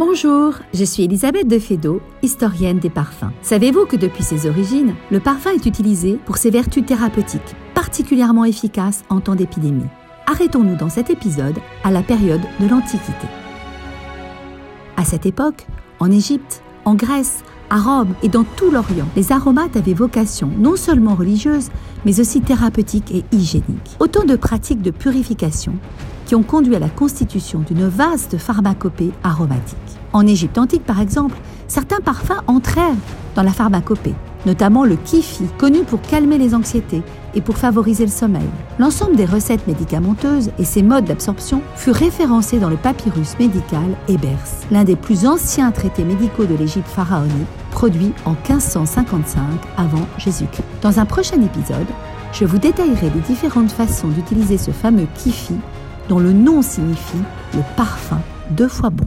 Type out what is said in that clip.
Bonjour, je suis Elisabeth de Fédot, historienne des parfums. Savez-vous que depuis ses origines, le parfum est utilisé pour ses vertus thérapeutiques, particulièrement efficaces en temps d'épidémie? Arrêtons-nous dans cet épisode à la période de l'Antiquité. À cette époque, en Égypte, en Grèce, à Rome et dans tout l'Orient, les aromates avaient vocation non seulement religieuse, mais aussi thérapeutique et hygiénique. Autant de pratiques de purification qui ont conduit à la constitution d'une vaste pharmacopée aromatique. En Égypte antique, par exemple, certains parfums entrèrent dans la pharmacopée, notamment le kifi, connu pour calmer les anxiétés et pour favoriser le sommeil. L'ensemble des recettes médicamenteuses et ses modes d'absorption furent référencés dans le papyrus médical Ebers, l'un des plus anciens traités médicaux de l'Égypte pharaonique, produit en 1555 avant Jésus-Christ. Dans un prochain épisode, je vous détaillerai les différentes façons d'utiliser ce fameux kifi dont le nom signifie le parfum deux fois bon.